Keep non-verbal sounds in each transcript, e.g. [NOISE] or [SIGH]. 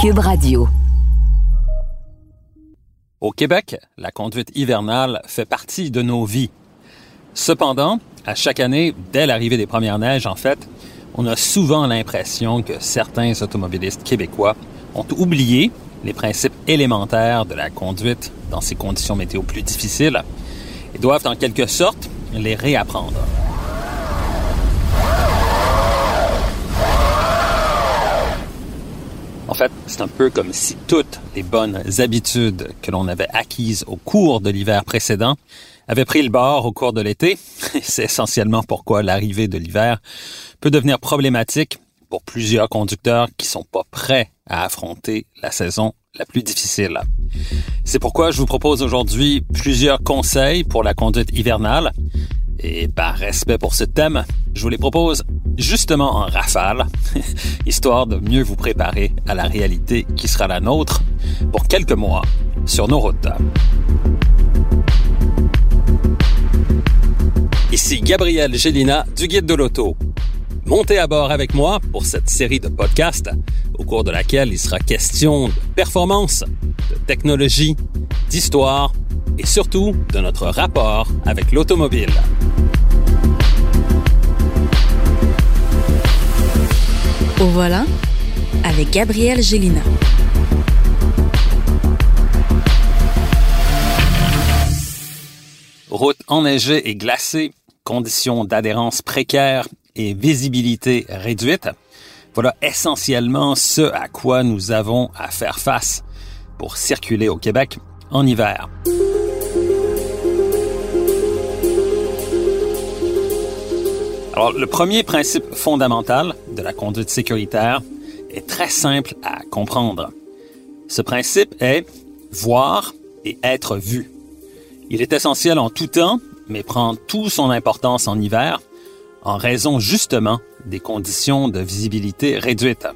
Cube Radio. Au Québec, la conduite hivernale fait partie de nos vies. Cependant, à chaque année, dès l'arrivée des premières neiges, en fait, on a souvent l'impression que certains automobilistes québécois ont oublié les principes élémentaires de la conduite dans ces conditions météo plus difficiles et doivent en quelque sorte les réapprendre. Fait, c'est un peu comme si toutes les bonnes habitudes que l'on avait acquises au cours de l'hiver précédent avaient pris le bord au cours de l'été. [LAUGHS] C'est essentiellement pourquoi l'arrivée de l'hiver peut devenir problématique pour plusieurs conducteurs qui sont pas prêts à affronter la saison la plus difficile. C'est pourquoi je vous propose aujourd'hui plusieurs conseils pour la conduite hivernale. Et par respect pour ce thème, je vous les propose justement en rafale, [LAUGHS] histoire de mieux vous préparer à la réalité qui sera la nôtre pour quelques mois sur nos routes. Ici Gabriel Gélina du Guide de l'Auto. Montez à bord avec moi pour cette série de podcasts au cours de laquelle il sera question de performance, de technologie, d'histoire et surtout de notre rapport avec l'automobile. Au volant, avec Gabriel Gélina. Route enneigée et glacée, conditions d'adhérence précaires et visibilité réduite. Voilà essentiellement ce à quoi nous avons à faire face pour circuler au Québec en hiver. Alors, le premier principe fondamental de la conduite sécuritaire est très simple à comprendre. Ce principe est voir et être vu. Il est essentiel en tout temps, mais prend toute son importance en hiver en raison justement des conditions de visibilité réduites.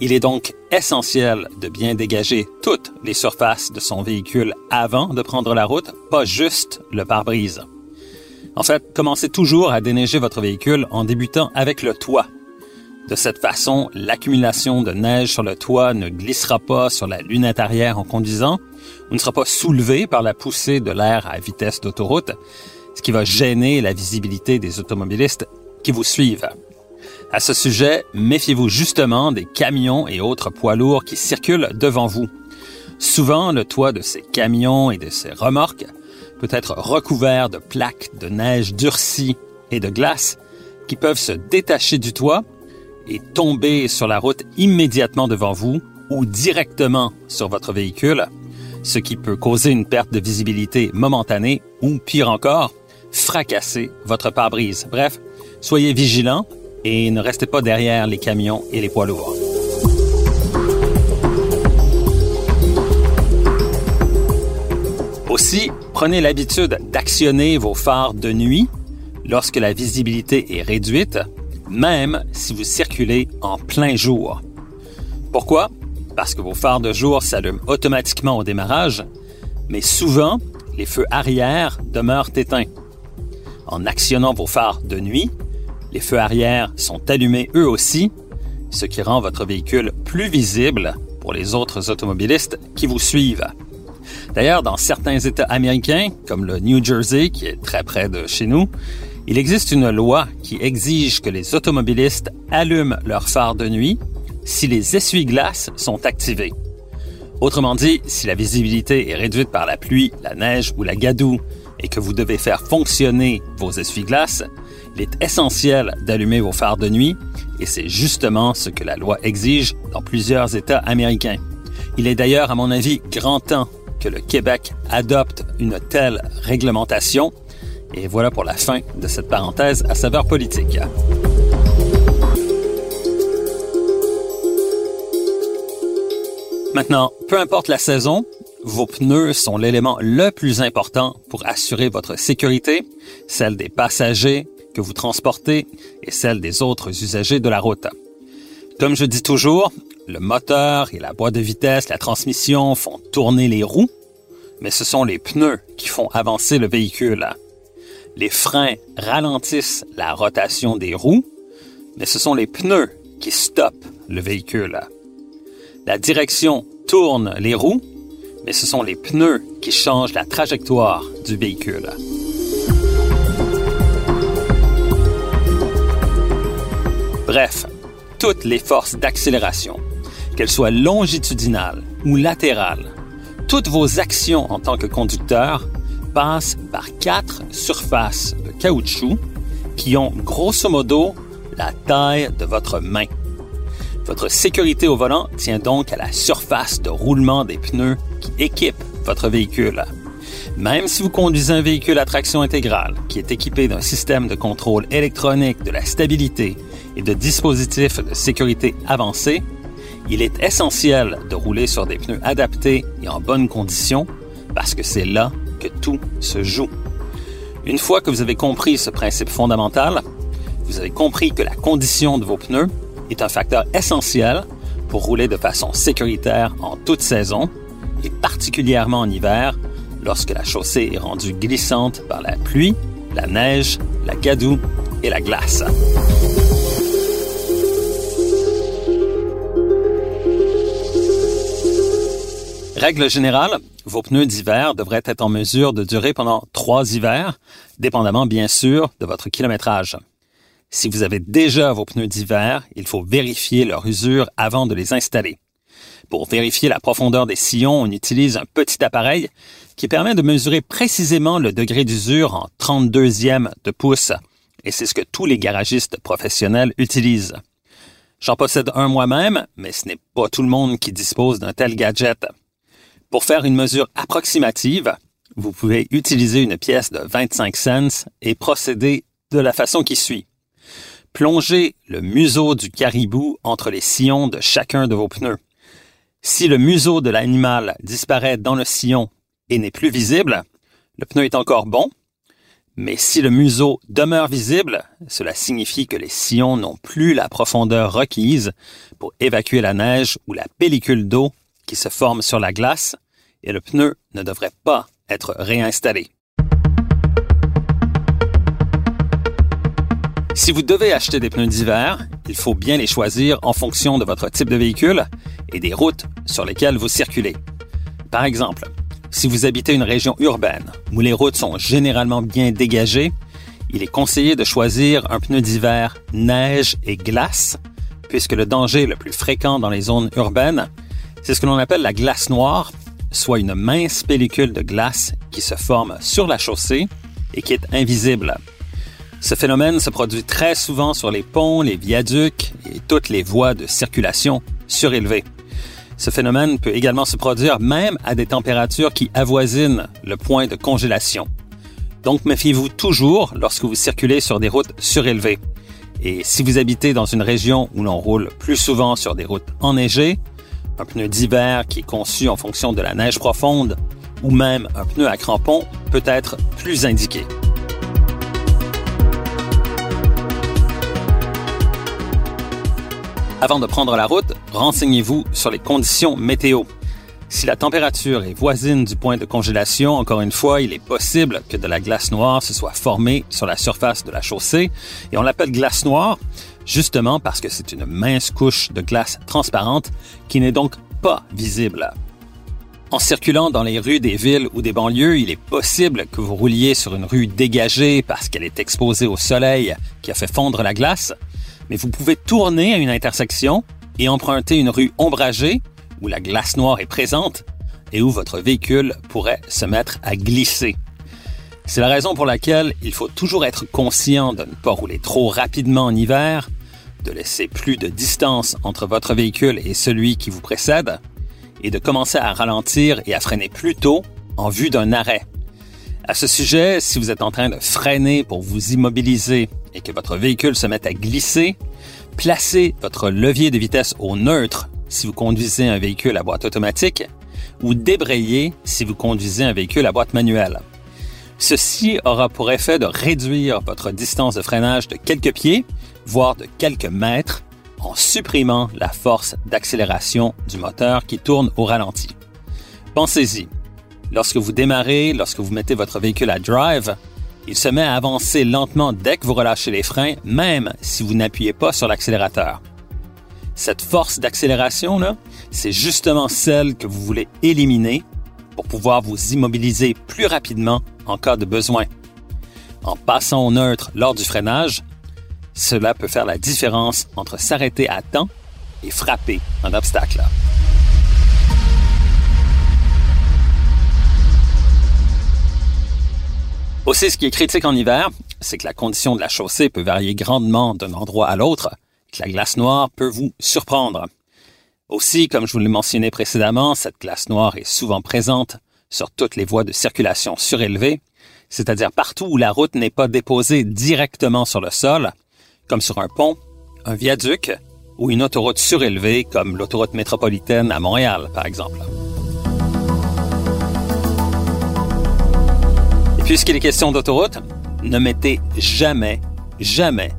Il est donc essentiel de bien dégager toutes les surfaces de son véhicule avant de prendre la route, pas juste le pare-brise. En fait, commencez toujours à déneiger votre véhicule en débutant avec le toit. De cette façon, l'accumulation de neige sur le toit ne glissera pas sur la lunette arrière en conduisant, ou ne sera pas soulevée par la poussée de l'air à vitesse d'autoroute, ce qui va gêner la visibilité des automobilistes qui vous suivent. À ce sujet, méfiez-vous justement des camions et autres poids lourds qui circulent devant vous. Souvent, le toit de ces camions et de ces remorques peut être recouvert de plaques de neige durcie et de glace qui peuvent se détacher du toit et tomber sur la route immédiatement devant vous ou directement sur votre véhicule, ce qui peut causer une perte de visibilité momentanée ou, pire encore, fracasser votre pare-brise. Bref, soyez vigilants et ne restez pas derrière les camions et les poids lourds. Aussi, prenez l'habitude d'actionner vos phares de nuit lorsque la visibilité est réduite, même si vous circulez en plein jour. Pourquoi? Parce que vos phares de jour s'allument automatiquement au démarrage, mais souvent, les feux arrière demeurent éteints. En actionnant vos phares de nuit, les feux arrière sont allumés eux aussi, ce qui rend votre véhicule plus visible pour les autres automobilistes qui vous suivent. D'ailleurs, dans certains États américains, comme le New Jersey, qui est très près de chez nous, il existe une loi qui exige que les automobilistes allument leurs phares de nuit si les essuie-glaces sont activés. Autrement dit, si la visibilité est réduite par la pluie, la neige ou la gadoue et que vous devez faire fonctionner vos essuie-glaces, il est essentiel d'allumer vos phares de nuit et c'est justement ce que la loi exige dans plusieurs États américains. Il est d'ailleurs, à mon avis, grand temps que le Québec adopte une telle réglementation. Et voilà pour la fin de cette parenthèse à saveur politique. Maintenant, peu importe la saison, vos pneus sont l'élément le plus important pour assurer votre sécurité, celle des passagers que vous transportez et celle des autres usagers de la route. Comme je dis toujours, le moteur et la boîte de vitesse, la transmission font tourner les roues, mais ce sont les pneus qui font avancer le véhicule. Les freins ralentissent la rotation des roues, mais ce sont les pneus qui stoppent le véhicule. La direction tourne les roues, mais ce sont les pneus qui changent la trajectoire du véhicule. Bref, toutes les forces d'accélération, qu'elles soient longitudinales ou latérales, toutes vos actions en tant que conducteur passent par quatre surfaces de caoutchouc qui ont grosso modo la taille de votre main. Votre sécurité au volant tient donc à la surface de roulement des pneus qui équipent votre véhicule. Même si vous conduisez un véhicule à traction intégrale qui est équipé d'un système de contrôle électronique de la stabilité et de dispositifs de sécurité avancés, il est essentiel de rouler sur des pneus adaptés et en bonne condition parce que c'est là que tout se joue. Une fois que vous avez compris ce principe fondamental, vous avez compris que la condition de vos pneus est un facteur essentiel pour rouler de façon sécuritaire en toute saison et particulièrement en hiver lorsque la chaussée est rendue glissante par la pluie, la neige, la gadoue et la glace. Règle générale, vos pneus d'hiver devraient être en mesure de durer pendant trois hivers, dépendamment bien sûr de votre kilométrage. Si vous avez déjà vos pneus d'hiver, il faut vérifier leur usure avant de les installer. Pour vérifier la profondeur des sillons, on utilise un petit appareil qui permet de mesurer précisément le degré d'usure en 32e de pouce, et c'est ce que tous les garagistes professionnels utilisent. J'en possède un moi-même, mais ce n'est pas tout le monde qui dispose d'un tel gadget. Pour faire une mesure approximative, vous pouvez utiliser une pièce de 25 cents et procéder de la façon qui suit. Plongez le museau du caribou entre les sillons de chacun de vos pneus. Si le museau de l'animal disparaît dans le sillon et n'est plus visible, le pneu est encore bon, mais si le museau demeure visible, cela signifie que les sillons n'ont plus la profondeur requise pour évacuer la neige ou la pellicule d'eau qui se forme sur la glace et le pneu ne devrait pas être réinstallé. Si vous devez acheter des pneus d'hiver, il faut bien les choisir en fonction de votre type de véhicule et des routes sur lesquelles vous circulez. Par exemple, si vous habitez une région urbaine où les routes sont généralement bien dégagées, il est conseillé de choisir un pneu d'hiver neige et glace, puisque le danger le plus fréquent dans les zones urbaines, c'est ce que l'on appelle la glace noire, soit une mince pellicule de glace qui se forme sur la chaussée et qui est invisible. Ce phénomène se produit très souvent sur les ponts, les viaducs et toutes les voies de circulation surélevées. Ce phénomène peut également se produire même à des températures qui avoisinent le point de congélation. Donc méfiez-vous toujours lorsque vous circulez sur des routes surélevées. Et si vous habitez dans une région où l'on roule plus souvent sur des routes enneigées, un pneu d'hiver qui est conçu en fonction de la neige profonde ou même un pneu à crampons peut être plus indiqué. Avant de prendre la route, renseignez-vous sur les conditions météo. Si la température est voisine du point de congélation, encore une fois, il est possible que de la glace noire se soit formée sur la surface de la chaussée, et on l'appelle glace noire justement parce que c'est une mince couche de glace transparente qui n'est donc pas visible. En circulant dans les rues des villes ou des banlieues, il est possible que vous rouliez sur une rue dégagée parce qu'elle est exposée au soleil qui a fait fondre la glace, mais vous pouvez tourner à une intersection et emprunter une rue ombragée où la glace noire est présente et où votre véhicule pourrait se mettre à glisser. C'est la raison pour laquelle il faut toujours être conscient de ne pas rouler trop rapidement en hiver, de laisser plus de distance entre votre véhicule et celui qui vous précède, et de commencer à ralentir et à freiner plus tôt en vue d'un arrêt. À ce sujet, si vous êtes en train de freiner pour vous immobiliser et que votre véhicule se met à glisser, placez votre levier de vitesse au neutre si vous conduisez un véhicule à boîte automatique ou débrayer si vous conduisez un véhicule à boîte manuelle. Ceci aura pour effet de réduire votre distance de freinage de quelques pieds, voire de quelques mètres, en supprimant la force d'accélération du moteur qui tourne au ralenti. Pensez-y. Lorsque vous démarrez, lorsque vous mettez votre véhicule à drive, il se met à avancer lentement dès que vous relâchez les freins, même si vous n'appuyez pas sur l'accélérateur. Cette force d'accélération, c'est justement celle que vous voulez éliminer pour pouvoir vous immobiliser plus rapidement en cas de besoin. En passant au neutre lors du freinage, cela peut faire la différence entre s'arrêter à temps et frapper un obstacle. Aussi, ce qui est critique en hiver, c'est que la condition de la chaussée peut varier grandement d'un endroit à l'autre, que la glace noire peut vous surprendre. Aussi, comme je vous l'ai mentionné précédemment, cette glace noire est souvent présente sur toutes les voies de circulation surélevées, c'est-à-dire partout où la route n'est pas déposée directement sur le sol, comme sur un pont, un viaduc ou une autoroute surélevée comme l'autoroute métropolitaine à Montréal, par exemple. Puisqu'il est question d'autoroute, ne mettez jamais, jamais,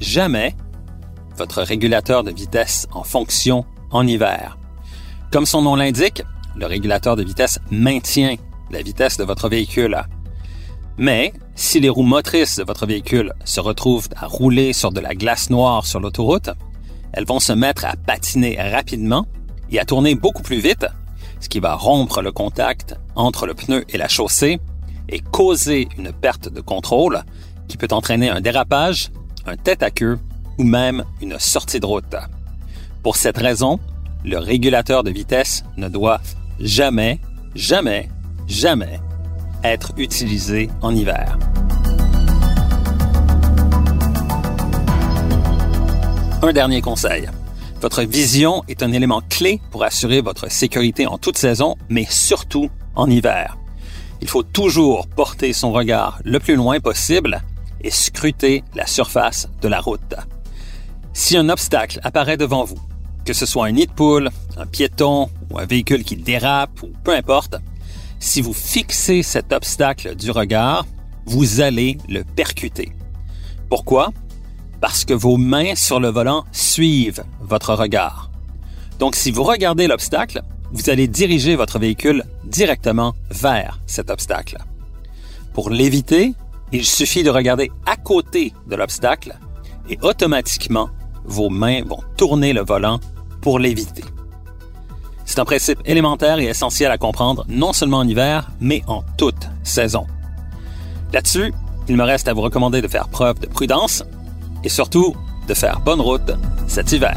jamais votre régulateur de vitesse en fonction en hiver. Comme son nom l'indique, le régulateur de vitesse maintient la vitesse de votre véhicule. Mais si les roues motrices de votre véhicule se retrouvent à rouler sur de la glace noire sur l'autoroute, elles vont se mettre à patiner rapidement et à tourner beaucoup plus vite, ce qui va rompre le contact entre le pneu et la chaussée et causer une perte de contrôle qui peut entraîner un dérapage, un tête à queue ou même une sortie de route. Pour cette raison, le régulateur de vitesse ne doit jamais, jamais, jamais être utilisé en hiver. Un dernier conseil. Votre vision est un élément clé pour assurer votre sécurité en toute saison, mais surtout en hiver. Il faut toujours porter son regard le plus loin possible et scruter la surface de la route. Si un obstacle apparaît devant vous, que ce soit un nid de poule, un piéton ou un véhicule qui dérape ou peu importe, si vous fixez cet obstacle du regard, vous allez le percuter. Pourquoi? Parce que vos mains sur le volant suivent votre regard. Donc si vous regardez l'obstacle, vous allez diriger votre véhicule directement vers cet obstacle. Pour l'éviter, il suffit de regarder à côté de l'obstacle et automatiquement, vos mains vont tourner le volant pour l'éviter. C'est un principe élémentaire et essentiel à comprendre non seulement en hiver, mais en toute saison. Là-dessus, il me reste à vous recommander de faire preuve de prudence et surtout de faire bonne route cet hiver.